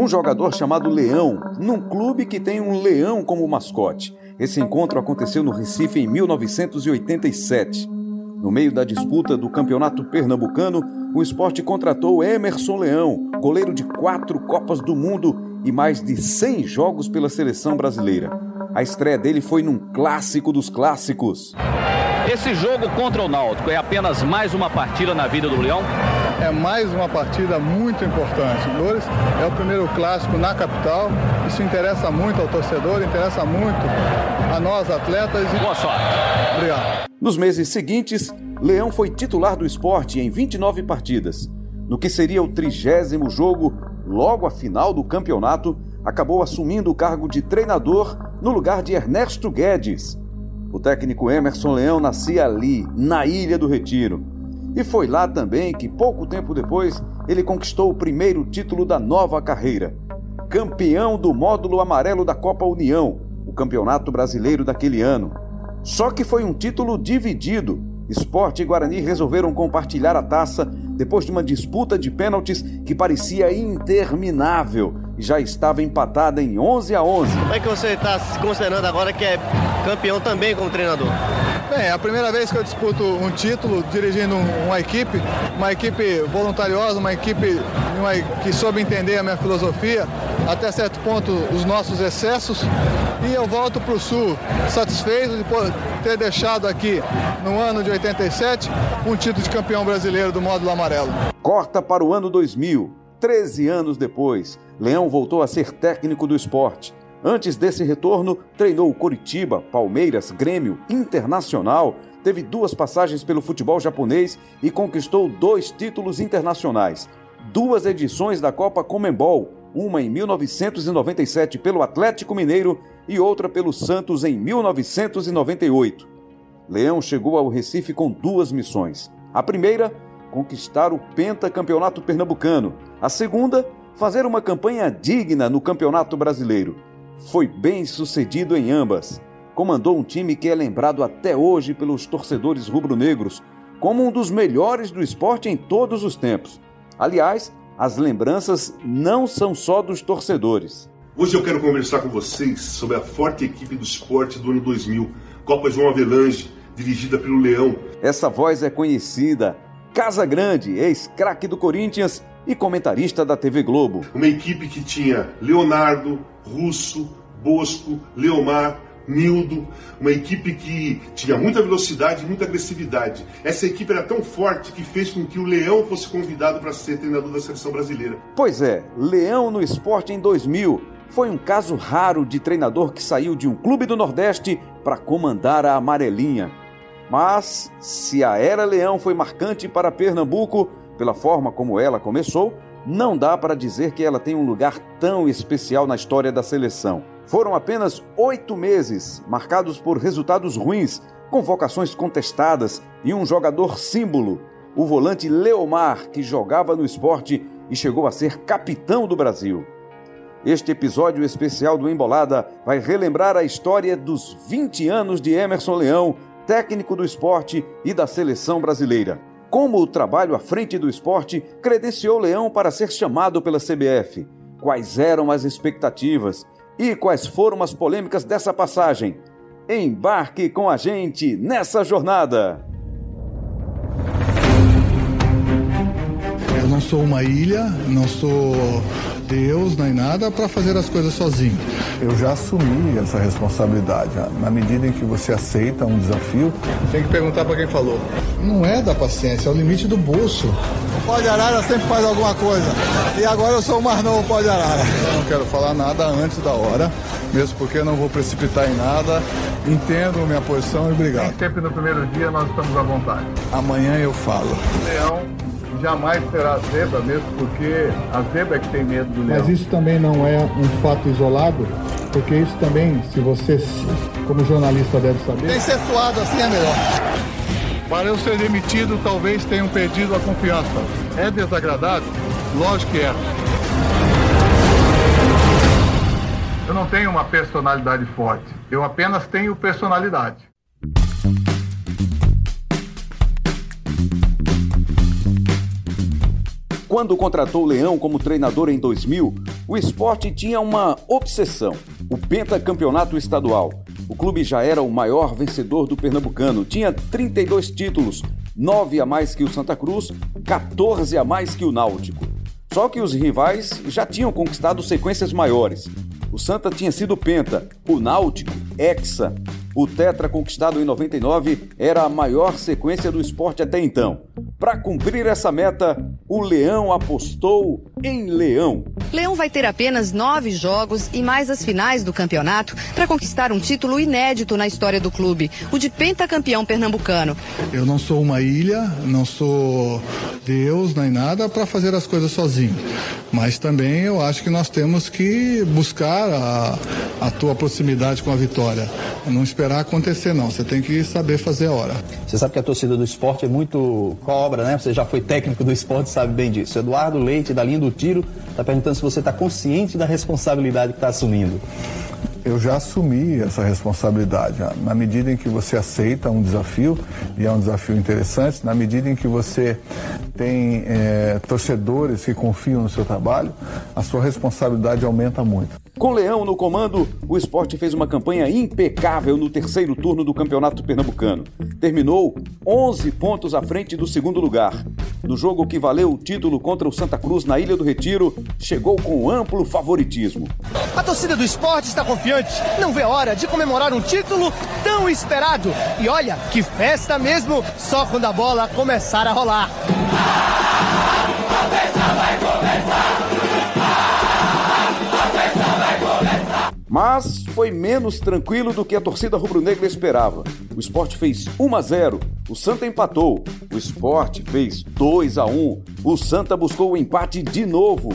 um jogador chamado Leão, num clube que tem um leão como mascote. Esse encontro aconteceu no Recife em 1987. No meio da disputa do Campeonato Pernambucano, o esporte contratou Emerson Leão, goleiro de quatro Copas do Mundo e mais de 100 jogos pela seleção brasileira. A estreia dele foi num clássico dos clássicos. Esse jogo contra o Náutico é apenas mais uma partida na vida do Leão? É mais uma partida muito importante. Loures é o primeiro clássico na capital. Isso interessa muito ao torcedor, interessa muito a nós atletas. Boa sorte. Obrigado. Nos meses seguintes, Leão foi titular do esporte em 29 partidas. No que seria o trigésimo jogo, logo à final do campeonato, acabou assumindo o cargo de treinador no lugar de Ernesto Guedes. O técnico Emerson Leão nascia ali, na Ilha do Retiro. E foi lá também que, pouco tempo depois, ele conquistou o primeiro título da nova carreira. Campeão do módulo amarelo da Copa União, o campeonato brasileiro daquele ano. Só que foi um título dividido. Esporte e Guarani resolveram compartilhar a taça depois de uma disputa de pênaltis que parecia interminável já estava empatada em 11 a 11. Como é que você está se considerando agora que é campeão também como treinador? Bem, é a primeira vez que eu disputo um título dirigindo uma equipe, uma equipe voluntariosa, uma equipe que soube entender a minha filosofia, até certo ponto os nossos excessos. E eu volto para o Sul satisfeito de ter deixado aqui, no ano de 87, um título de campeão brasileiro do módulo amarelo. Corta para o ano 2000. 13 anos depois, Leão voltou a ser técnico do esporte. Antes desse retorno, treinou Coritiba, Palmeiras, Grêmio, Internacional, teve duas passagens pelo futebol japonês e conquistou dois títulos internacionais. Duas edições da Copa Comembol, uma em 1997 pelo Atlético Mineiro e outra pelo Santos em 1998. Leão chegou ao Recife com duas missões. A primeira, conquistar o pentacampeonato pernambucano. A segunda, fazer uma campanha digna no Campeonato Brasileiro. Foi bem sucedido em ambas. Comandou um time que é lembrado até hoje pelos torcedores rubro-negros como um dos melhores do esporte em todos os tempos. Aliás, as lembranças não são só dos torcedores. Hoje eu quero conversar com vocês sobre a forte equipe do esporte do ano 2000, Copa João Avelange, dirigida pelo Leão. Essa voz é conhecida. Casa Grande, ex-craque do Corinthians e comentarista da TV Globo. Uma equipe que tinha Leonardo, Russo, Bosco, Leomar, Nildo, uma equipe que tinha muita velocidade e muita agressividade. Essa equipe era tão forte que fez com que o Leão fosse convidado para ser treinador da seleção brasileira. Pois é, Leão no esporte em 2000 foi um caso raro de treinador que saiu de um clube do Nordeste para comandar a amarelinha. Mas, se a Era Leão foi marcante para Pernambuco, pela forma como ela começou, não dá para dizer que ela tem um lugar tão especial na história da seleção. Foram apenas oito meses, marcados por resultados ruins, convocações contestadas e um jogador símbolo, o volante Leomar, que jogava no esporte e chegou a ser capitão do Brasil. Este episódio especial do Embolada vai relembrar a história dos 20 anos de Emerson Leão, técnico do esporte e da seleção brasileira. Como o trabalho à frente do esporte credenciou Leão para ser chamado pela CBF? Quais eram as expectativas? E quais foram as polêmicas dessa passagem? Embarque com a gente nessa jornada! Eu não sou uma ilha, não sou Deus nem nada para fazer as coisas sozinho. Eu já assumi essa responsabilidade. Na medida em que você aceita um desafio, tem que perguntar para quem falou. Não é da paciência, é o limite do bolso. O pó de arara sempre faz alguma coisa. E agora eu sou o mais novo pó de arara. Eu não quero falar nada antes da hora, mesmo porque não vou precipitar em nada. Entendo minha posição e obrigado. Sempre no primeiro dia nós estamos à vontade. Amanhã eu falo. Leão jamais será zebra, mesmo porque a zebra é que tem medo do leão. Mas isso também não é um fato isolado, porque isso também, se você, como jornalista, deve saber. Tem ser suado assim é melhor. Para eu ser demitido, talvez tenham perdido a confiança. É desagradável? Lógico que é. Eu não tenho uma personalidade forte, eu apenas tenho personalidade. Quando contratou Leão como treinador em 2000, O esporte tinha uma obsessão: o pentacampeonato estadual. O clube já era o maior vencedor do Pernambucano, tinha 32 títulos, 9 a mais que o Santa Cruz, 14 a mais que o Náutico. Só que os rivais já tinham conquistado sequências maiores. O Santa tinha sido penta, o Náutico, hexa. O tetra conquistado em 99 era a maior sequência do esporte até então. Para cumprir essa meta, o Leão apostou em Leão. Leão vai ter apenas nove jogos e mais as finais do campeonato para conquistar um título inédito na história do clube, o de pentacampeão pernambucano. Eu não sou uma ilha, não sou Deus nem nada para fazer as coisas sozinho. Mas também eu acho que nós temos que buscar a, a tua proximidade com a vitória. Não esperar acontecer, não. Você tem que saber fazer a hora. Você sabe que a torcida do esporte é muito cobra, né? Você já foi técnico do esporte, sabe bem disso. Eduardo Leite, da linha do tiro, está perguntando se você está consciente da responsabilidade que está assumindo. Eu já assumi essa responsabilidade. Na medida em que você aceita um desafio, e é um desafio interessante, na medida em que você tem é, torcedores que confiam no seu trabalho, a sua responsabilidade aumenta muito. Com Leão no comando, o esporte fez uma campanha impecável no terceiro turno do Campeonato Pernambucano. Terminou 11 pontos à frente do segundo lugar. No jogo que valeu o título contra o Santa Cruz na Ilha do Retiro, chegou com amplo favoritismo. A torcida do esporte está confiante, não vê hora de comemorar um título tão esperado. E olha, que festa mesmo, só quando a bola começar a rolar. A festa vai Mas foi menos tranquilo do que a torcida rubro-negra esperava. O esporte fez 1 a 0, o Santa empatou. O esporte fez 2 a 1, o Santa buscou o empate de novo.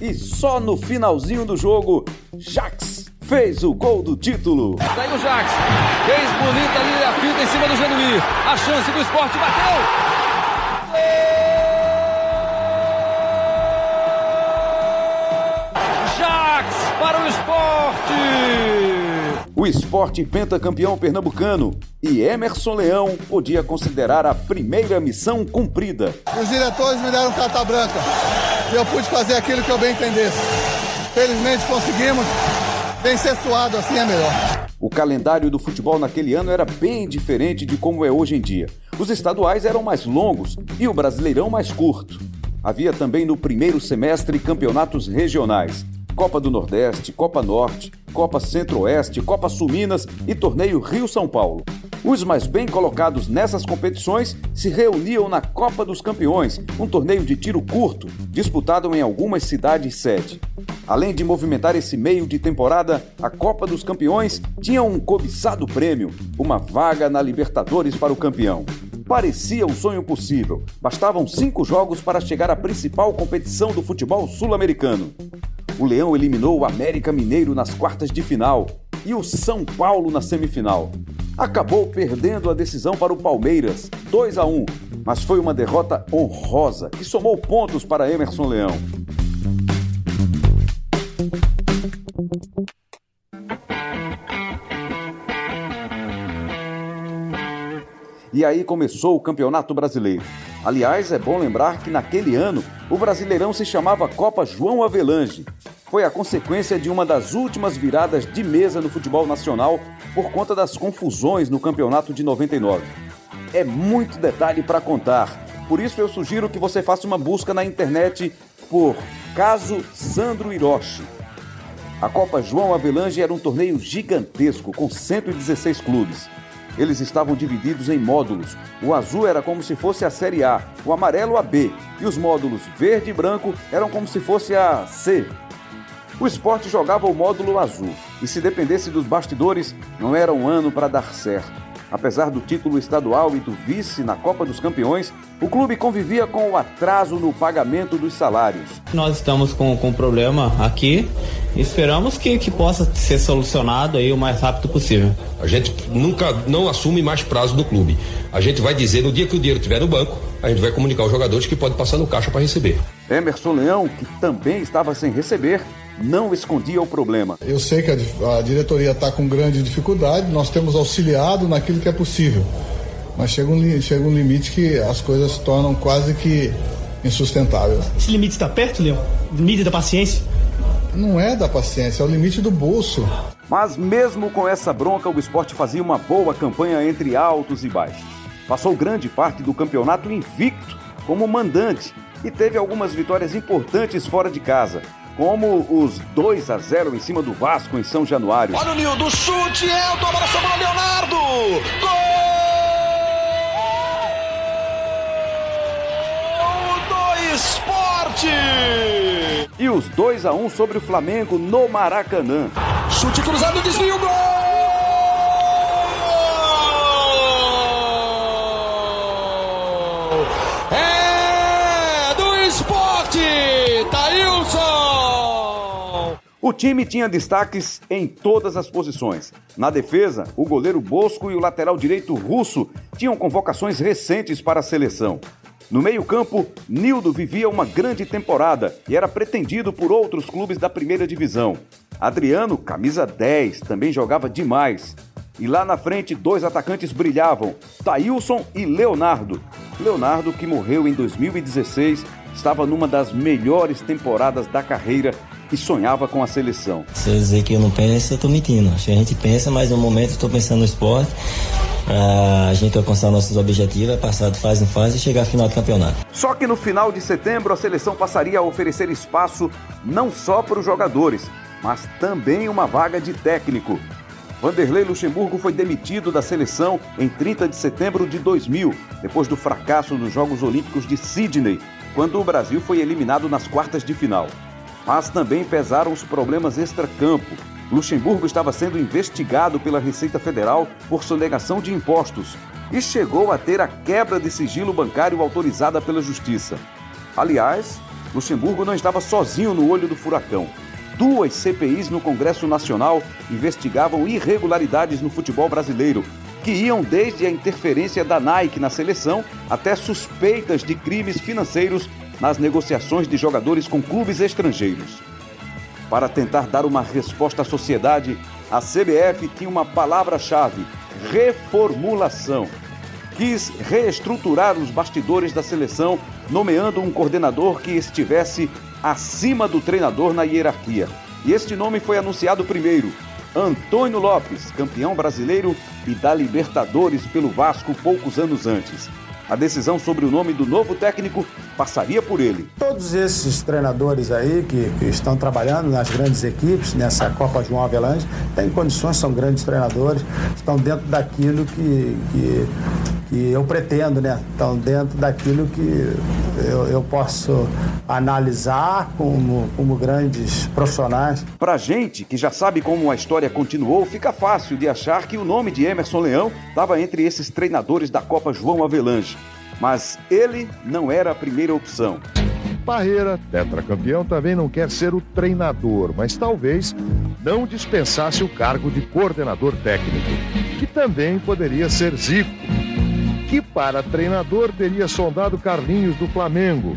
E só no finalzinho do jogo, Jax fez o gol do título. Daí o Jax fez bonita ali a fita em cima do Genuí. A chance do esporte bateu. O esporte pentacampeão pernambucano e Emerson Leão podia considerar a primeira missão cumprida. Os diretores me deram carta branca e eu pude fazer aquilo que eu bem entendesse. Felizmente conseguimos. Vencer suado assim é melhor. O calendário do futebol naquele ano era bem diferente de como é hoje em dia. Os estaduais eram mais longos e o brasileirão mais curto. Havia também no primeiro semestre campeonatos regionais. Copa do Nordeste, Copa Norte, Copa Centro-Oeste, Copa Sul-Minas e Torneio Rio-São Paulo. Os mais bem colocados nessas competições se reuniam na Copa dos Campeões, um torneio de tiro curto, disputado em algumas cidades sede. Além de movimentar esse meio de temporada, a Copa dos Campeões tinha um cobiçado prêmio, uma vaga na Libertadores para o campeão. Parecia um sonho possível. Bastavam cinco jogos para chegar à principal competição do futebol sul-americano o Leão eliminou o América Mineiro nas quartas de final e o São Paulo na semifinal. Acabou perdendo a decisão para o Palmeiras, 2 a 1, mas foi uma derrota honrosa que somou pontos para Emerson Leão. E aí começou o Campeonato Brasileiro. Aliás, é bom lembrar que naquele ano o Brasileirão se chamava Copa João Avelange. Foi a consequência de uma das últimas viradas de mesa no futebol nacional por conta das confusões no campeonato de 99. É muito detalhe para contar, por isso eu sugiro que você faça uma busca na internet por Caso Sandro Hiroshi. A Copa João Avelange era um torneio gigantesco com 116 clubes. Eles estavam divididos em módulos. O azul era como se fosse a Série A, o amarelo a B, e os módulos verde e branco eram como se fosse a C. O esporte jogava o módulo azul, e se dependesse dos bastidores, não era um ano para dar certo. Apesar do título estadual e do vice na Copa dos Campeões, o clube convivia com o atraso no pagamento dos salários. Nós estamos com, com um problema aqui e esperamos que, que possa ser solucionado aí o mais rápido possível. A gente nunca não assume mais prazo do clube. A gente vai dizer no dia que o dinheiro estiver no banco, a gente vai comunicar aos jogadores que pode passar no caixa para receber. Emerson Leão, que também estava sem receber, não escondia o problema. Eu sei que a, a diretoria está com grande dificuldade, nós temos auxiliado naquilo que é possível. Mas chega um, chega um limite que as coisas se tornam quase que insustentáveis. Esse limite está perto, Leão? Limite da paciência? Não é da paciência, é o limite do bolso. Mas mesmo com essa bronca, o esporte fazia uma boa campanha entre altos e baixos. Passou grande parte do campeonato invicto como mandante e teve algumas vitórias importantes fora de casa, como os 2 a 0 em cima do Vasco em São Januário. Olha o Nildo, chute, Elton, a bola sobrou Leonardo! Gol! do esporte! E os 2 a 1 sobre o Flamengo no Maracanã. Chute cruzado, desvio, gol! É do esporte, Taílson! O time tinha destaques em todas as posições. Na defesa, o goleiro Bosco e o lateral direito Russo tinham convocações recentes para a seleção. No meio-campo, Nildo vivia uma grande temporada e era pretendido por outros clubes da primeira divisão. Adriano, camisa 10, também jogava demais. E lá na frente, dois atacantes brilhavam: Taílson e Leonardo. Leonardo, que morreu em 2016, estava numa das melhores temporadas da carreira e sonhava com a seleção. Se eu dizer que eu não penso, eu tô mentindo. Acho que a gente pensa, mas no momento estou pensando no esporte. a gente alcançar nossos objetivos, é passar de fase em fase e chegar à final do campeonato. Só que no final de setembro a seleção passaria a oferecer espaço não só para os jogadores, mas também uma vaga de técnico. Vanderlei Luxemburgo foi demitido da seleção em 30 de setembro de 2000, depois do fracasso nos Jogos Olímpicos de Sydney, quando o Brasil foi eliminado nas quartas de final. Mas também pesaram os problemas extracampo. Luxemburgo estava sendo investigado pela Receita Federal por sonegação de impostos e chegou a ter a quebra de sigilo bancário autorizada pela Justiça. Aliás, Luxemburgo não estava sozinho no olho do furacão. Duas CPIs no Congresso Nacional investigavam irregularidades no futebol brasileiro, que iam desde a interferência da Nike na seleção até suspeitas de crimes financeiros nas negociações de jogadores com clubes estrangeiros. Para tentar dar uma resposta à sociedade, a CBF tinha uma palavra-chave: reformulação. Quis reestruturar os bastidores da seleção, nomeando um coordenador que estivesse acima do treinador na hierarquia. E este nome foi anunciado primeiro: Antônio Lopes, campeão brasileiro e da Libertadores pelo Vasco poucos anos antes. A decisão sobre o nome do novo técnico passaria por ele. Todos esses treinadores aí que, que estão trabalhando nas grandes equipes, nessa Copa João Avelange, têm condições, são grandes treinadores, estão dentro daquilo que, que, que eu pretendo, né? Estão dentro daquilo que eu, eu posso analisar como, como grandes profissionais. Pra gente que já sabe como a história continuou, fica fácil de achar que o nome de Emerson Leão estava entre esses treinadores da Copa João Avelange. Mas ele não era a primeira opção. Parreira, tetracampeão, também não quer ser o treinador, mas talvez não dispensasse o cargo de coordenador técnico, que também poderia ser Zico, que para treinador teria sondado Carlinhos do Flamengo.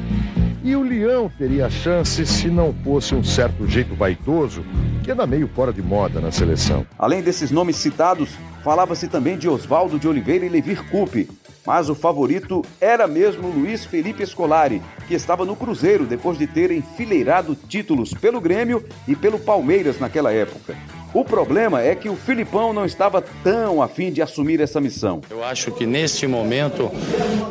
E o Leão teria chance se não fosse um certo jeito vaidoso, que anda meio fora de moda na seleção. Além desses nomes citados, falava-se também de Oswaldo de Oliveira e Levir Coupe, mas o favorito era mesmo Luiz Felipe Scolari, que estava no Cruzeiro depois de ter enfileirado títulos pelo Grêmio e pelo Palmeiras naquela época. O problema é que o Filipão não estava tão afim de assumir essa missão. Eu acho que neste momento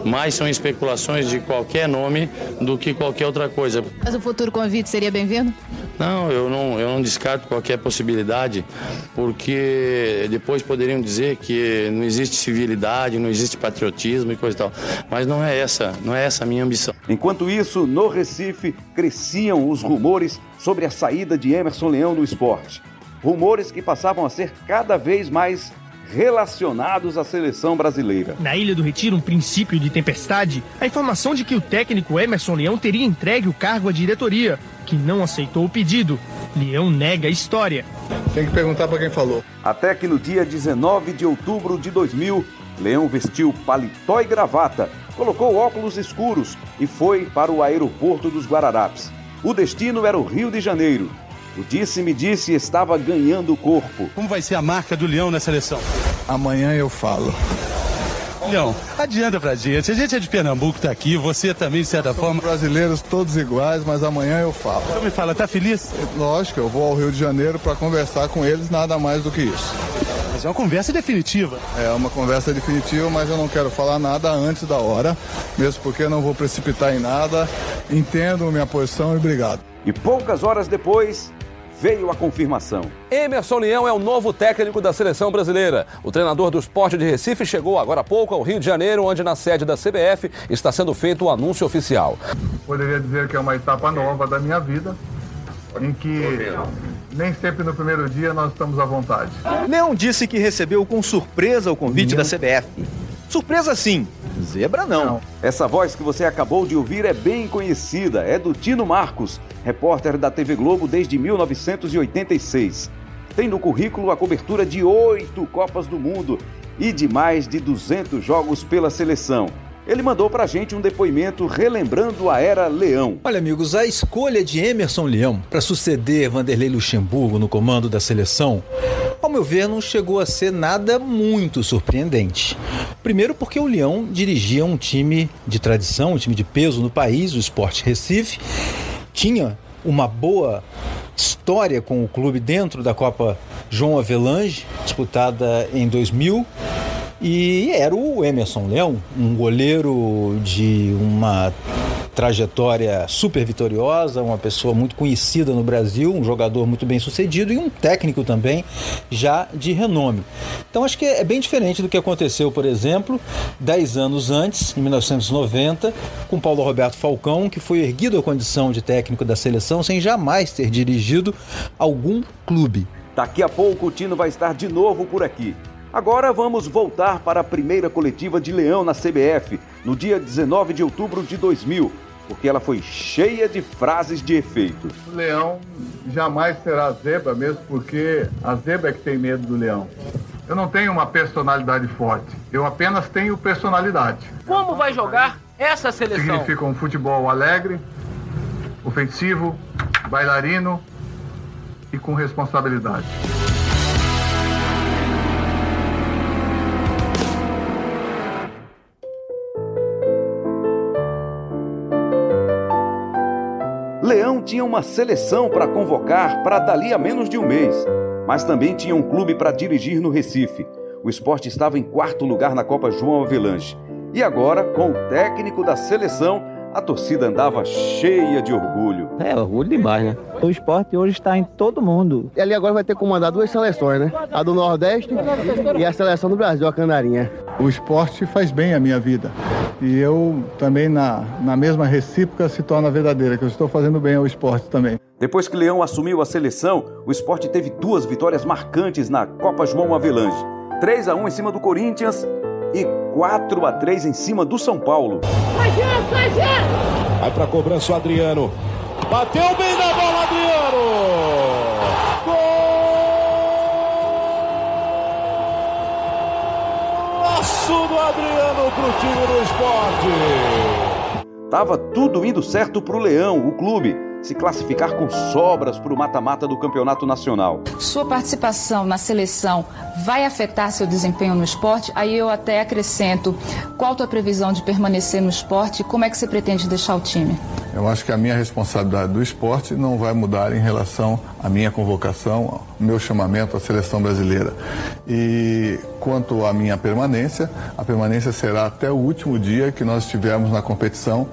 mais são especulações de qualquer nome do que qualquer outra coisa. Mas o futuro convite seria bem-vindo? Não, eu não, eu não descarto qualquer possibilidade, porque depois poderiam dizer que não existe civilidade, não existe patriotismo e coisa e tal. Mas não é essa, não é essa a minha ambição. Enquanto isso, no Recife cresciam os rumores sobre a saída de Emerson Leão do esporte rumores que passavam a ser cada vez mais relacionados à seleção brasileira. Na Ilha do Retiro, um princípio de tempestade, a informação de que o técnico Emerson Leão teria entregue o cargo à diretoria, que não aceitou o pedido. Leão nega a história. Tem que perguntar para quem falou. Até que no dia 19 de outubro de 2000, Leão vestiu paletó e gravata, colocou óculos escuros e foi para o aeroporto dos Guararapes. O destino era o Rio de Janeiro, o disse-me disse estava ganhando corpo. Como vai ser a marca do Leão nessa seleção? Amanhã eu falo. Não, adianta pra gente. A gente é de Pernambuco, tá aqui, você também, de certa Somos forma. brasileiros todos iguais, mas amanhã eu falo. Então me fala, tá feliz? Lógico, eu vou ao Rio de Janeiro para conversar com eles, nada mais do que isso. Mas é uma conversa definitiva. É uma conversa definitiva, mas eu não quero falar nada antes da hora, mesmo porque eu não vou precipitar em nada. Entendo minha posição e obrigado. E poucas horas depois, veio a confirmação. Emerson Leão é o novo técnico da seleção brasileira. O treinador do esporte de Recife chegou agora há pouco ao Rio de Janeiro, onde na sede da CBF está sendo feito o anúncio oficial. Poderia dizer que é uma etapa nova da minha vida, em que nem sempre no primeiro dia nós estamos à vontade. Leão disse que recebeu com surpresa o convite da CBF. Surpresa sim, zebra não. Essa voz que você acabou de ouvir é bem conhecida, é do Tino Marcos, repórter da TV Globo desde 1986. Tem no currículo a cobertura de oito Copas do Mundo e de mais de 200 jogos pela seleção. Ele mandou pra gente um depoimento relembrando a era Leão. Olha, amigos, a escolha de Emerson Leão para suceder Vanderlei Luxemburgo no comando da seleção, ao meu ver, não chegou a ser nada muito surpreendente. Primeiro, porque o Leão dirigia um time de tradição, um time de peso no país, o Sport Recife, tinha uma boa história com o clube dentro da Copa João Avelange, disputada em 2000. E era o Emerson Leão, um goleiro de uma trajetória super vitoriosa, uma pessoa muito conhecida no Brasil, um jogador muito bem sucedido e um técnico também já de renome. Então acho que é bem diferente do que aconteceu, por exemplo, 10 anos antes, em 1990, com Paulo Roberto Falcão, que foi erguido à condição de técnico da seleção sem jamais ter dirigido algum clube. Daqui a pouco o Tino vai estar de novo por aqui. Agora vamos voltar para a primeira coletiva de Leão na CBF, no dia 19 de outubro de 2000, porque ela foi cheia de frases de efeito. O leão jamais será zebra, mesmo porque a zebra é que tem medo do leão. Eu não tenho uma personalidade forte, eu apenas tenho personalidade. Como vai jogar essa seleção? Significa um futebol alegre, ofensivo, bailarino e com responsabilidade. Tinha uma seleção para convocar para dali a menos de um mês, mas também tinha um clube para dirigir no Recife. O esporte estava em quarto lugar na Copa João Avelange. E agora, com o técnico da seleção, a torcida andava cheia de orgulho. É, orgulho demais, né? O esporte hoje está em todo mundo. Ele agora vai ter que comandar duas seleções, né? A do Nordeste e a seleção do Brasil, a Candarinha. O esporte faz bem à minha vida. E eu também, na, na mesma recíproca, se torna verdadeira, que eu estou fazendo bem ao esporte também. Depois que Leão assumiu a seleção, o esporte teve duas vitórias marcantes na Copa João Avelange. 3 a 1 em cima do Corinthians e 4 a 3 em cima do São Paulo. Vai pra cobrança o Adriano. Bateu bem na bola, Adriano! Golaço do Adriano pro time do esporte! Tava tudo indo certo pro Leão, o clube, se classificar com sobras para o mata-mata do campeonato nacional. Sua participação na seleção vai afetar seu desempenho no esporte? Aí eu até acrescento, qual a tua previsão de permanecer no esporte e como é que você pretende deixar o time? Eu acho que a minha responsabilidade do esporte não vai mudar em relação à minha convocação, ao meu chamamento à seleção brasileira. E quanto à minha permanência, a permanência será até o último dia que nós estivermos na competição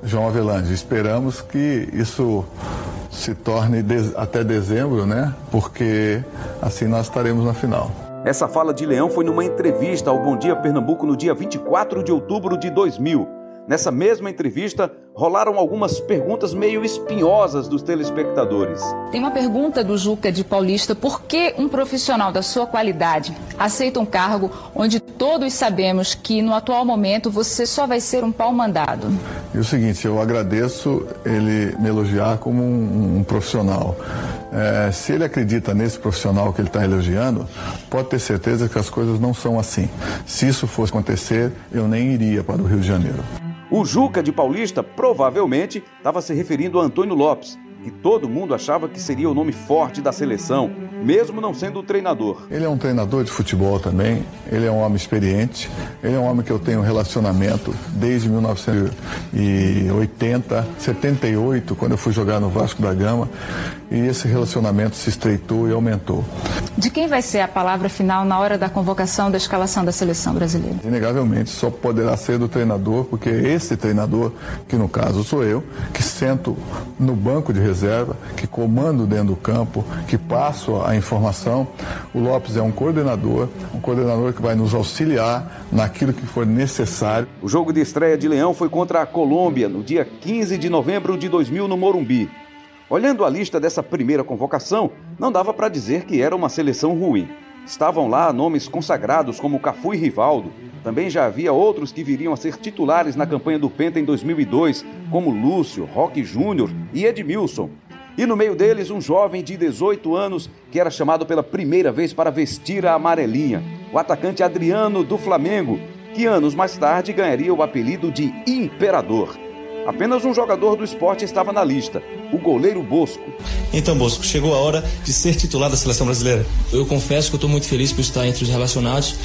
João Avelange. Esperamos que isso se torne até dezembro, né? Porque assim nós estaremos na final. Essa fala de Leão foi numa entrevista ao Bom Dia Pernambuco no dia 24 de outubro de 2000. Nessa mesma entrevista, rolaram algumas perguntas meio espinhosas dos telespectadores. Tem uma pergunta do Juca de Paulista: por que um profissional da sua qualidade aceita um cargo onde todos sabemos que no atual momento você só vai ser um pau mandado? E o seguinte, eu agradeço ele me elogiar como um, um profissional. É, se ele acredita nesse profissional que ele está elogiando, pode ter certeza que as coisas não são assim. Se isso fosse acontecer, eu nem iria para o Rio de Janeiro. O Juca de Paulista provavelmente estava se referindo a Antônio Lopes, que todo mundo achava que seria o nome forte da seleção, mesmo não sendo o treinador. Ele é um treinador de futebol também, ele é um homem experiente, ele é um homem que eu tenho relacionamento desde 1980, 78, quando eu fui jogar no Vasco da Gama, e esse relacionamento se estreitou e aumentou. De quem vai ser a palavra final na hora da convocação da escalação da seleção brasileira? Inegavelmente só poderá ser do treinador, porque é esse treinador, que no caso sou eu, que sento no banco de reserva, que comando dentro do campo, que passo a informação. O Lopes é um coordenador, um coordenador que vai nos auxiliar naquilo que for necessário. O jogo de estreia de Leão foi contra a Colômbia no dia 15 de novembro de 2000 no Morumbi. Olhando a lista dessa primeira convocação, não dava para dizer que era uma seleção ruim. Estavam lá nomes consagrados como Cafu e Rivaldo. Também já havia outros que viriam a ser titulares na campanha do Penta em 2002, como Lúcio, Roque Júnior e Edmilson. E no meio deles, um jovem de 18 anos que era chamado pela primeira vez para vestir a amarelinha, o atacante Adriano do Flamengo, que anos mais tarde ganharia o apelido de Imperador. Apenas um jogador do esporte estava na lista, o goleiro Bosco. Então, Bosco, chegou a hora de ser titular da seleção brasileira. Eu confesso que eu estou muito feliz por estar entre os relacionados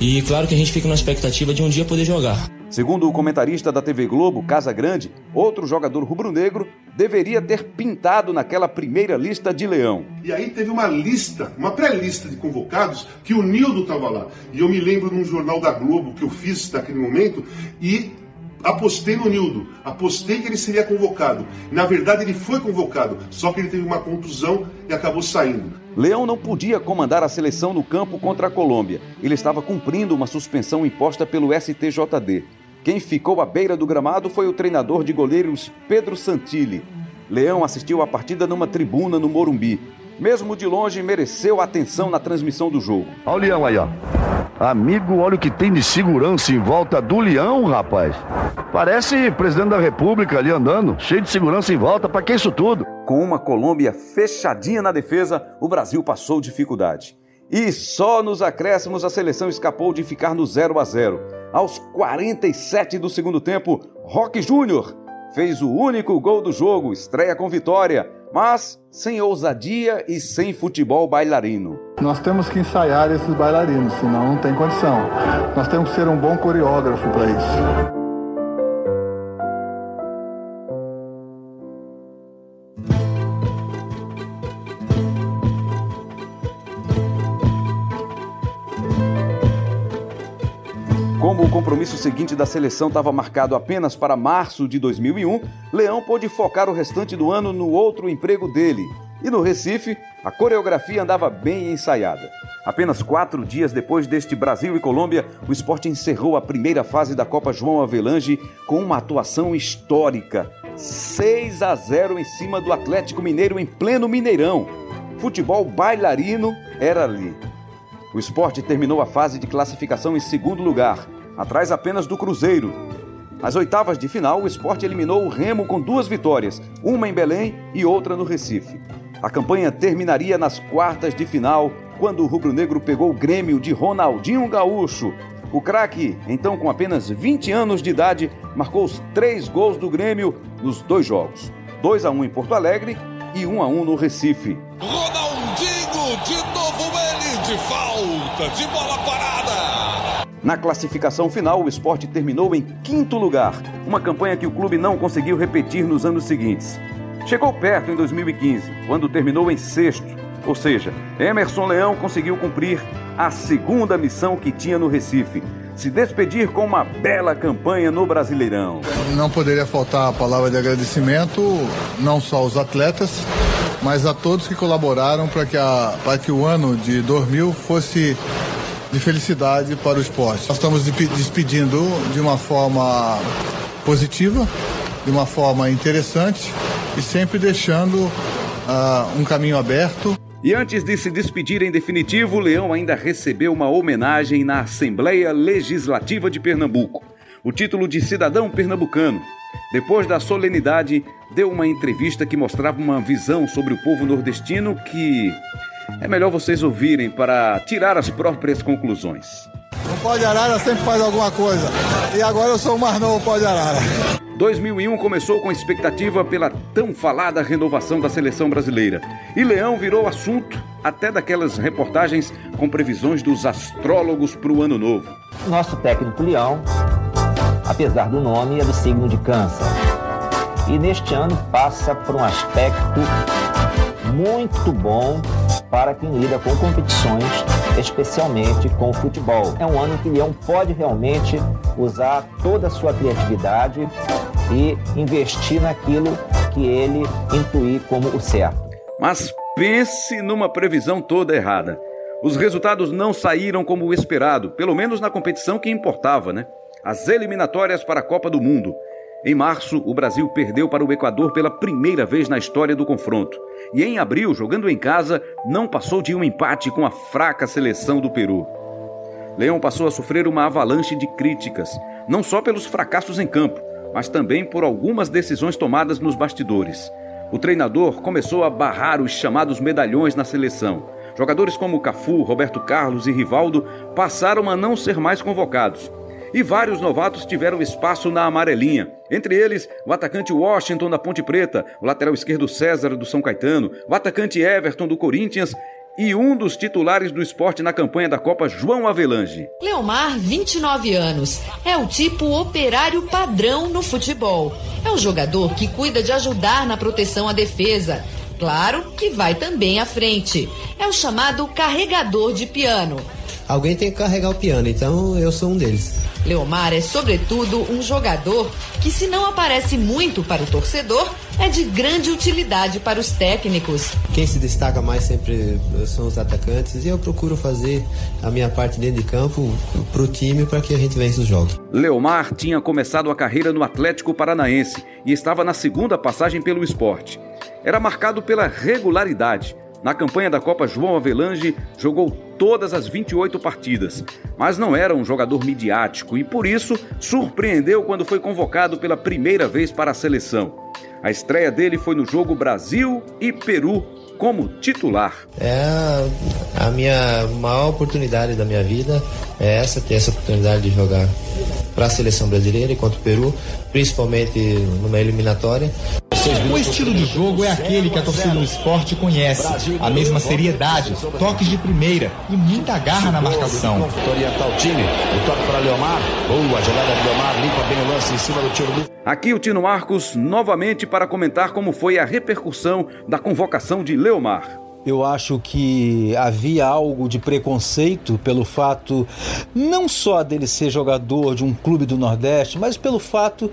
e claro que a gente fica na expectativa de um dia poder jogar. Segundo o comentarista da TV Globo, Casa Grande, outro jogador rubro-negro deveria ter pintado naquela primeira lista de Leão. E aí teve uma lista, uma pré-lista de convocados que o Nildo estava lá. E eu me lembro num jornal da Globo que eu fiz naquele momento e apostei no Nildo, apostei que ele seria convocado. Na verdade, ele foi convocado, só que ele teve uma contusão e acabou saindo. Leão não podia comandar a seleção no campo contra a Colômbia. Ele estava cumprindo uma suspensão imposta pelo STJD. Quem ficou à beira do gramado foi o treinador de goleiros Pedro Santilli. Leão assistiu à partida numa tribuna no Morumbi. Mesmo de longe, mereceu atenção na transmissão do jogo. Olha o Leão aí, ó. Amigo, olha o que tem de segurança em volta do Leão, rapaz. Parece presidente da República ali andando, cheio de segurança em volta. Para que isso tudo? Com uma Colômbia fechadinha na defesa, o Brasil passou dificuldade. E só nos acréscimos a seleção escapou de ficar no 0 a 0. Aos 47 do segundo tempo, Roque Júnior fez o único gol do jogo, estreia com vitória, mas sem ousadia e sem futebol bailarino. Nós temos que ensaiar esses bailarinos, senão não tem condição. Nós temos que ser um bom coreógrafo para isso. Compromisso seguinte da seleção estava marcado apenas para março de 2001, Leão pôde focar o restante do ano no outro emprego dele. E no Recife, a coreografia andava bem ensaiada. Apenas quatro dias depois deste Brasil e Colômbia, o esporte encerrou a primeira fase da Copa João Avelange com uma atuação histórica. 6 a 0 em cima do Atlético Mineiro em pleno Mineirão. Futebol bailarino era ali. O esporte terminou a fase de classificação em segundo lugar, atrás apenas do Cruzeiro. Nas oitavas de final, o esporte eliminou o Remo com duas vitórias, uma em Belém e outra no Recife. A campanha terminaria nas quartas de final, quando o rubro-negro pegou o Grêmio de Ronaldinho Gaúcho. O craque, então com apenas 20 anos de idade, marcou os três gols do Grêmio nos dois jogos: 2 a 1 em Porto Alegre e 1 a 1 no Recife. Ronaldinho, de novo ele, de falta, de bola parada. Na classificação final, o esporte terminou em quinto lugar, uma campanha que o clube não conseguiu repetir nos anos seguintes. Chegou perto em 2015, quando terminou em sexto, ou seja, Emerson Leão conseguiu cumprir a segunda missão que tinha no Recife: se despedir com uma bela campanha no Brasileirão. Não poderia faltar a palavra de agradecimento, não só aos atletas, mas a todos que colaboraram para que, a, que o ano de 2000 fosse de felicidade para o esporte. Nós estamos despedindo de uma forma positiva, de uma forma interessante e sempre deixando uh, um caminho aberto. E antes de se despedir em definitivo, Leão ainda recebeu uma homenagem na Assembleia Legislativa de Pernambuco, o título de cidadão pernambucano. Depois da solenidade, deu uma entrevista que mostrava uma visão sobre o povo nordestino que é melhor vocês ouvirem para tirar as próprias conclusões. O pau de arara sempre faz alguma coisa. E agora eu sou o mais novo pau de arara. 2001 começou com expectativa pela tão falada renovação da seleção brasileira. E Leão virou assunto até daquelas reportagens com previsões dos astrólogos para o ano novo. Nosso técnico Leão, apesar do nome, é do signo de Câncer. E neste ano passa por um aspecto muito bom para quem lida com competições, especialmente com o futebol. É um ano em que Leão pode realmente usar toda a sua criatividade e investir naquilo que ele intuir como o certo. Mas pense numa previsão toda errada. Os resultados não saíram como o esperado, pelo menos na competição que importava, né? As eliminatórias para a Copa do Mundo. Em março, o Brasil perdeu para o Equador pela primeira vez na história do confronto. E em abril, jogando em casa, não passou de um empate com a fraca seleção do Peru. Leão passou a sofrer uma avalanche de críticas, não só pelos fracassos em campo, mas também por algumas decisões tomadas nos bastidores. O treinador começou a barrar os chamados medalhões na seleção. Jogadores como Cafu, Roberto Carlos e Rivaldo passaram a não ser mais convocados. E vários novatos tiveram espaço na amarelinha. Entre eles, o atacante Washington da Ponte Preta, o lateral esquerdo César do São Caetano, o atacante Everton do Corinthians e um dos titulares do esporte na campanha da Copa, João Avelange. Leomar, 29 anos, é o tipo operário padrão no futebol. É um jogador que cuida de ajudar na proteção à defesa. Claro que vai também à frente. É o chamado carregador de piano. Alguém tem que carregar o piano, então eu sou um deles. Leomar é, sobretudo, um jogador que, se não aparece muito para o torcedor, é de grande utilidade para os técnicos. Quem se destaca mais sempre são os atacantes e eu procuro fazer a minha parte dentro de campo para o time para que a gente vença os jogos. Leomar tinha começado a carreira no Atlético Paranaense e estava na segunda passagem pelo esporte. Era marcado pela regularidade na campanha da Copa João Avelange, jogou todas as 28 partidas, mas não era um jogador midiático e por isso surpreendeu quando foi convocado pela primeira vez para a seleção. A estreia dele foi no jogo Brasil e Peru como titular. É a minha maior oportunidade da minha vida é essa ter essa oportunidade de jogar para a seleção brasileira e contra o Peru, principalmente numa eliminatória. O estilo de jogo é aquele que a torcida do esporte conhece. A mesma seriedade, toques de primeira e muita garra na marcação. Orientar o time, o toque para Leomar. Boa jogada de Leomar, limpa bem o lance em cima do tiro do. Aqui o Tino Marcos novamente para comentar como foi a repercussão da convocação de Leomar. Eu acho que havia algo de preconceito pelo fato não só dele ser jogador de um clube do Nordeste, mas pelo fato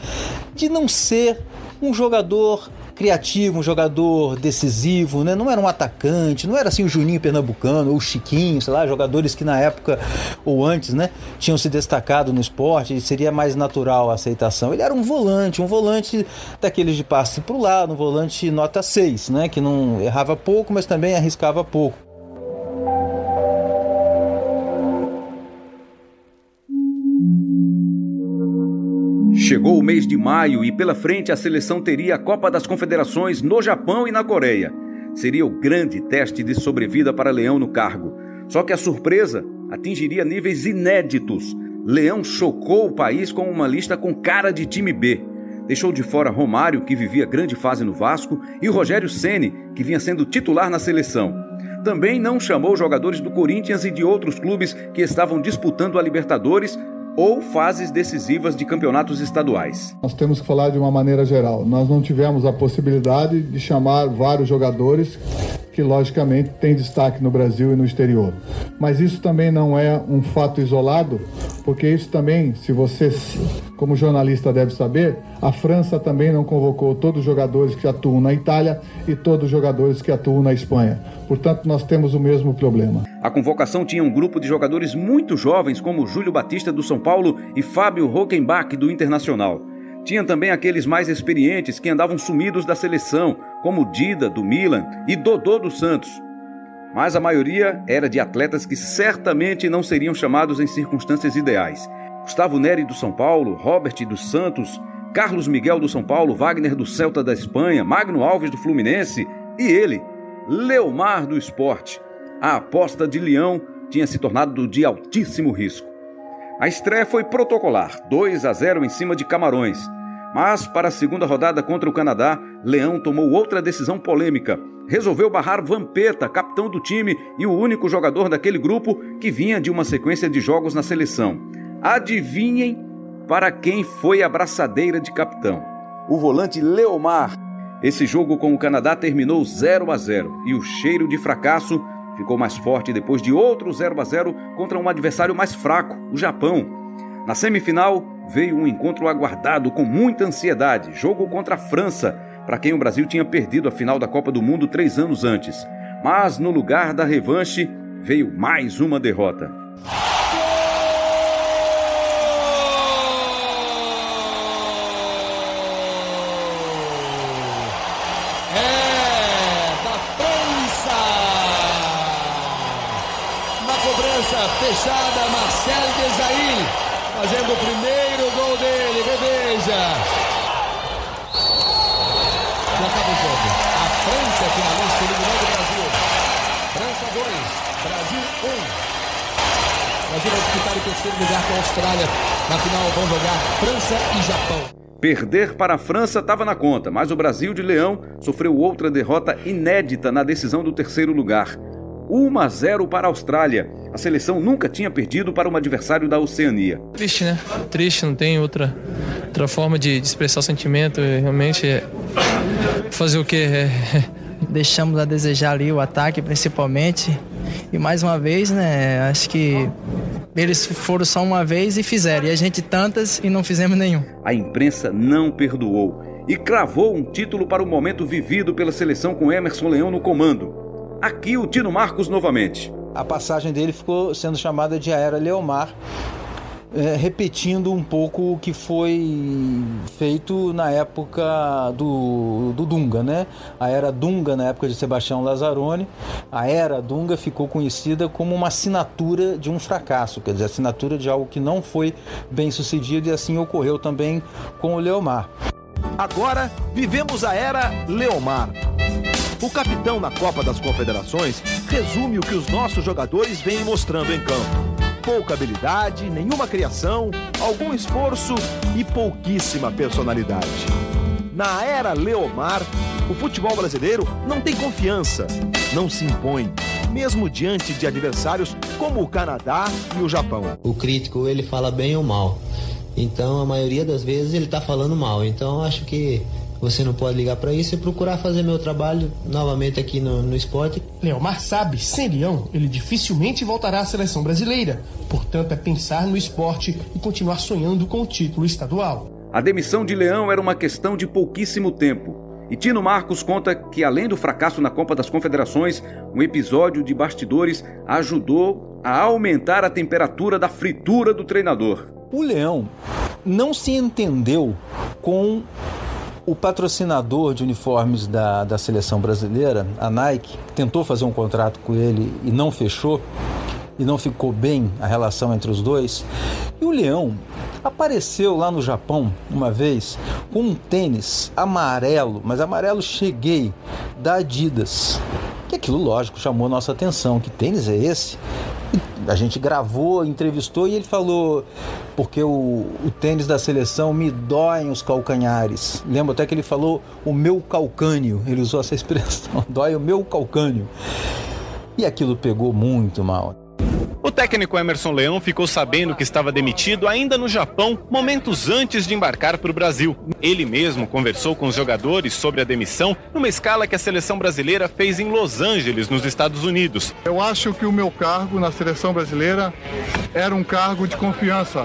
de não ser um jogador criativo, um jogador decisivo, né? Não era um atacante, não era assim o Juninho Pernambucano ou o Chiquinho, sei lá, jogadores que na época ou antes, né, tinham se destacado no esporte seria mais natural a aceitação. Ele era um volante, um volante daqueles de passe para o lado, um volante nota 6, né, que não errava pouco, mas também arriscava pouco. Chegou o mês de maio e pela frente a seleção teria a Copa das Confederações no Japão e na Coreia. Seria o grande teste de sobrevida para Leão no cargo. Só que a surpresa atingiria níveis inéditos. Leão chocou o país com uma lista com cara de time B. Deixou de fora Romário, que vivia grande fase no Vasco, e Rogério Ceni, que vinha sendo titular na seleção. Também não chamou jogadores do Corinthians e de outros clubes que estavam disputando a Libertadores ou fases decisivas de campeonatos estaduais. Nós temos que falar de uma maneira geral. Nós não tivemos a possibilidade de chamar vários jogadores que logicamente tem destaque no Brasil e no exterior. Mas isso também não é um fato isolado, porque isso também, se você, como jornalista, deve saber, a França também não convocou todos os jogadores que atuam na Itália e todos os jogadores que atuam na Espanha. Portanto, nós temos o mesmo problema. A convocação tinha um grupo de jogadores muito jovens, como Júlio Batista do São Paulo e Fábio Rockenbach do Internacional. Tinha também aqueles mais experientes que andavam sumidos da seleção, como Dida, do Milan, e Dodô dos Santos. Mas a maioria era de atletas que certamente não seriam chamados em circunstâncias ideais. Gustavo Neri do São Paulo, Robert dos Santos, Carlos Miguel do São Paulo, Wagner do Celta da Espanha, Magno Alves do Fluminense e ele, Leomar do Esporte. A aposta de Leão tinha se tornado de altíssimo risco. A estreia foi protocolar, 2 a 0 em cima de Camarões. Mas, para a segunda rodada contra o Canadá, Leão tomou outra decisão polêmica. Resolveu barrar Vampeta, capitão do time e o único jogador daquele grupo que vinha de uma sequência de jogos na seleção. Adivinhem para quem foi a braçadeira de capitão? O volante Leomar. Esse jogo com o Canadá terminou 0 a 0 e o cheiro de fracasso ficou mais forte depois de outro 0 a 0 contra um adversário mais fraco, o Japão. Na semifinal, veio um encontro aguardado com muita ansiedade jogo contra a França, para quem o Brasil tinha perdido a final da Copa do Mundo três anos antes. Mas no lugar da revanche, veio mais uma derrota. Fechada, Marcel Desailly fazendo o primeiro gol dele, reveja. Já acaba o jogo. A França finalista eliminando o Brasil. França 2, Brasil 1. Um. Brasil vai disputar o terceiro lugar com a Austrália. Na final vão jogar França e Japão. Perder para a França estava na conta, mas o Brasil de Leão sofreu outra derrota inédita na decisão do terceiro lugar. 1 a 0 para a Austrália. A seleção nunca tinha perdido para um adversário da Oceania. Triste, né? Triste, não tem outra, outra forma de, de expressar o sentimento. Realmente é fazer o quê? É... Deixamos a desejar ali o ataque, principalmente. E mais uma vez, né? Acho que eles foram só uma vez e fizeram. E a gente tantas e não fizemos nenhum. A imprensa não perdoou e cravou um título para o momento vivido pela seleção com Emerson Leão no comando. Aqui o Tino Marcos novamente. A passagem dele ficou sendo chamada de Era Leomar, é, repetindo um pouco o que foi feito na época do, do Dunga, né? A era Dunga, na época de Sebastião Lazzaroni, a era Dunga ficou conhecida como uma assinatura de um fracasso, quer dizer, assinatura de algo que não foi bem sucedido e assim ocorreu também com o Leomar. Agora vivemos a era Leomar o capitão na Copa das Confederações resume o que os nossos jogadores vêm mostrando em campo. Pouca habilidade, nenhuma criação, algum esforço e pouquíssima personalidade. Na era Leomar, o futebol brasileiro não tem confiança, não se impõe, mesmo diante de adversários como o Canadá e o Japão. O crítico ele fala bem ou mal. Então a maioria das vezes ele está falando mal. Então acho que você não pode ligar para isso e procurar fazer meu trabalho novamente aqui no, no esporte. Leomar sabe, sem Leão, ele dificilmente voltará à seleção brasileira. Portanto, é pensar no esporte e continuar sonhando com o título estadual. A demissão de Leão era uma questão de pouquíssimo tempo. E Tino Marcos conta que, além do fracasso na Copa das Confederações, um episódio de bastidores ajudou a aumentar a temperatura da fritura do treinador. O Leão não se entendeu com o patrocinador de uniformes da, da seleção brasileira, a Nike, tentou fazer um contrato com ele e não fechou, e não ficou bem a relação entre os dois. E o Leão apareceu lá no Japão uma vez com um tênis amarelo, mas amarelo cheguei, da Adidas. E aquilo, lógico, chamou nossa atenção. Que tênis é esse? A gente gravou, entrevistou e ele falou porque o, o tênis da seleção me dói os calcanhares. Lembro até que ele falou o meu calcânio, ele usou essa expressão, dói o meu calcânio. E aquilo pegou muito mal. O técnico Emerson Leão ficou sabendo que estava demitido ainda no Japão, momentos antes de embarcar para o Brasil. Ele mesmo conversou com os jogadores sobre a demissão numa escala que a seleção brasileira fez em Los Angeles, nos Estados Unidos. Eu acho que o meu cargo na seleção brasileira era um cargo de confiança.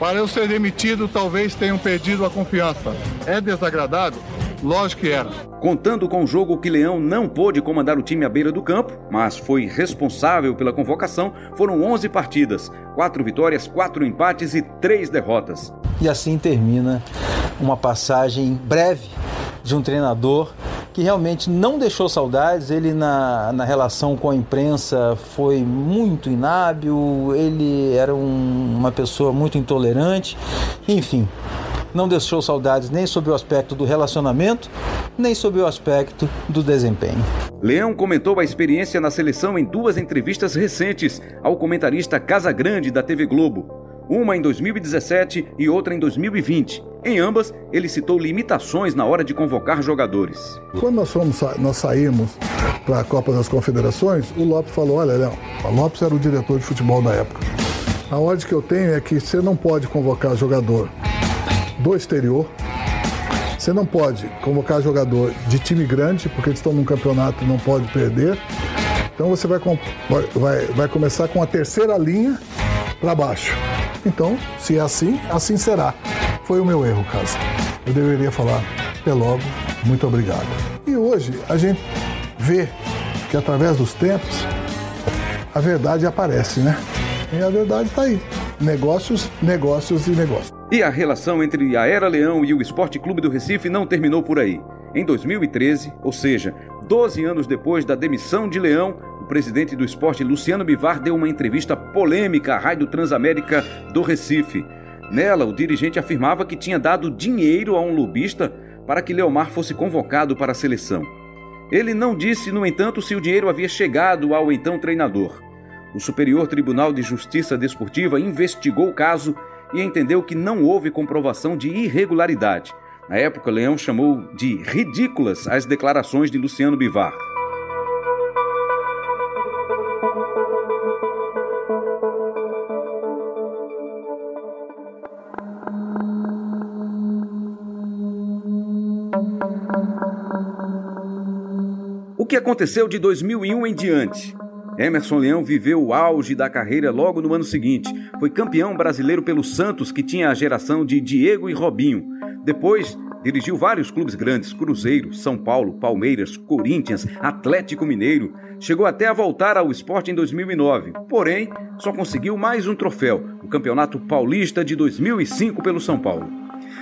Para eu ser demitido, talvez tenham perdido a confiança. É desagradável? Lógico que era. Contando com o jogo que Leão não pôde comandar o time à beira do campo, mas foi responsável pela convocação, foram 11 partidas, 4 vitórias, 4 empates e 3 derrotas. E assim termina uma passagem breve de um treinador que realmente não deixou saudades. Ele, na, na relação com a imprensa, foi muito inábil, ele era um, uma pessoa muito intolerante. Enfim, não deixou saudades nem sobre o aspecto do relacionamento, nem sobre o aspecto do desempenho. Leão comentou a experiência na seleção em duas entrevistas recentes ao comentarista Casa Grande da TV Globo, uma em 2017 e outra em 2020. Em ambas, ele citou limitações na hora de convocar jogadores. Quando nós, fomos, nós saímos para a Copa das Confederações, o Lopes falou: Olha, Léo, o Lopes era o diretor de futebol da época. A ordem que eu tenho é que você não pode convocar jogador do exterior, você não pode convocar jogador de time grande, porque eles estão num campeonato e não pode perder. Então você vai, vai, vai começar com a terceira linha para baixo. Então, se é assim, assim será. Foi o meu erro, Casa. Eu deveria falar até logo, muito obrigado. E hoje a gente vê que através dos tempos a verdade aparece, né? E a verdade está aí. Negócios, negócios e negócios. E a relação entre a Era Leão e o Esporte Clube do Recife não terminou por aí. Em 2013, ou seja, 12 anos depois da demissão de Leão, o presidente do esporte, Luciano Bivar, deu uma entrevista polêmica à Rádio Transamérica do Recife. Nela, o dirigente afirmava que tinha dado dinheiro a um lobista para que Leomar fosse convocado para a seleção. Ele não disse, no entanto, se o dinheiro havia chegado ao então treinador. O Superior Tribunal de Justiça Desportiva investigou o caso e entendeu que não houve comprovação de irregularidade. Na época, Leão chamou de ridículas as declarações de Luciano Bivar. O que aconteceu de 2001 em diante? Emerson Leão viveu o auge da carreira logo no ano seguinte. Foi campeão brasileiro pelo Santos, que tinha a geração de Diego e Robinho. Depois, dirigiu vários clubes grandes: Cruzeiro, São Paulo, Palmeiras, Corinthians, Atlético Mineiro. Chegou até a voltar ao esporte em 2009, porém, só conseguiu mais um troféu, o Campeonato Paulista de 2005 pelo São Paulo.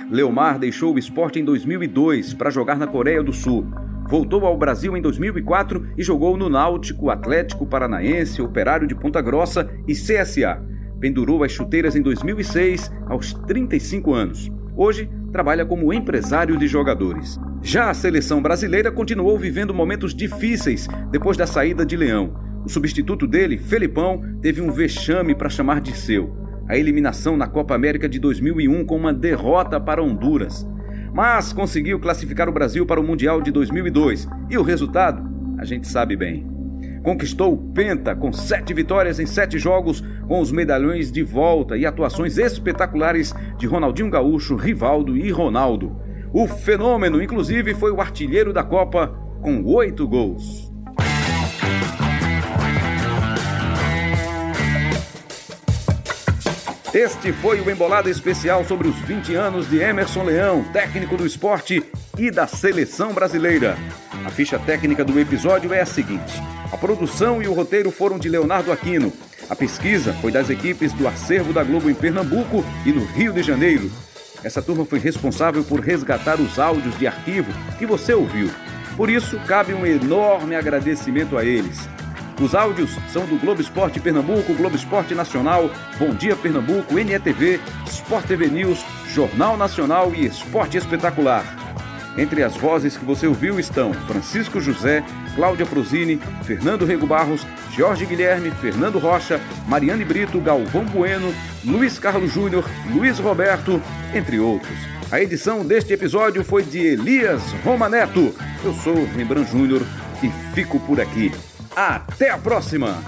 Leomar deixou o esporte em 2002 para jogar na Coreia do Sul. Voltou ao Brasil em 2004 e jogou no Náutico, Atlético Paranaense, Operário de Ponta Grossa e CSA. Pendurou as chuteiras em 2006, aos 35 anos. Hoje, trabalha como empresário de jogadores. Já a seleção brasileira continuou vivendo momentos difíceis depois da saída de Leão. O substituto dele, Felipão, teve um vexame para chamar de seu. A eliminação na Copa América de 2001 com uma derrota para Honduras mas conseguiu classificar o Brasil para o Mundial de 2002. E o resultado, a gente sabe bem. Conquistou o Penta com sete vitórias em sete jogos, com os medalhões de volta e atuações espetaculares de Ronaldinho Gaúcho, Rivaldo e Ronaldo. O fenômeno, inclusive, foi o artilheiro da Copa com oito gols. Este foi o embolado especial sobre os 20 anos de Emerson Leão, técnico do esporte e da seleção brasileira. A ficha técnica do episódio é a seguinte: a produção e o roteiro foram de Leonardo Aquino. A pesquisa foi das equipes do Acervo da Globo em Pernambuco e no Rio de Janeiro. Essa turma foi responsável por resgatar os áudios de arquivo que você ouviu. Por isso, cabe um enorme agradecimento a eles. Os áudios são do Globo Esporte Pernambuco, Globo Esporte Nacional, Bom Dia Pernambuco, NETV, Sport TV News, Jornal Nacional e Esporte Espetacular. Entre as vozes que você ouviu estão Francisco José, Cláudia Prozini, Fernando Rego Barros, Jorge Guilherme, Fernando Rocha, Mariane Brito, Galvão Bueno, Luiz Carlos Júnior, Luiz Roberto, entre outros. A edição deste episódio foi de Elias Roma Neto. Eu sou Rembrandt Júnior e fico por aqui. Até a próxima!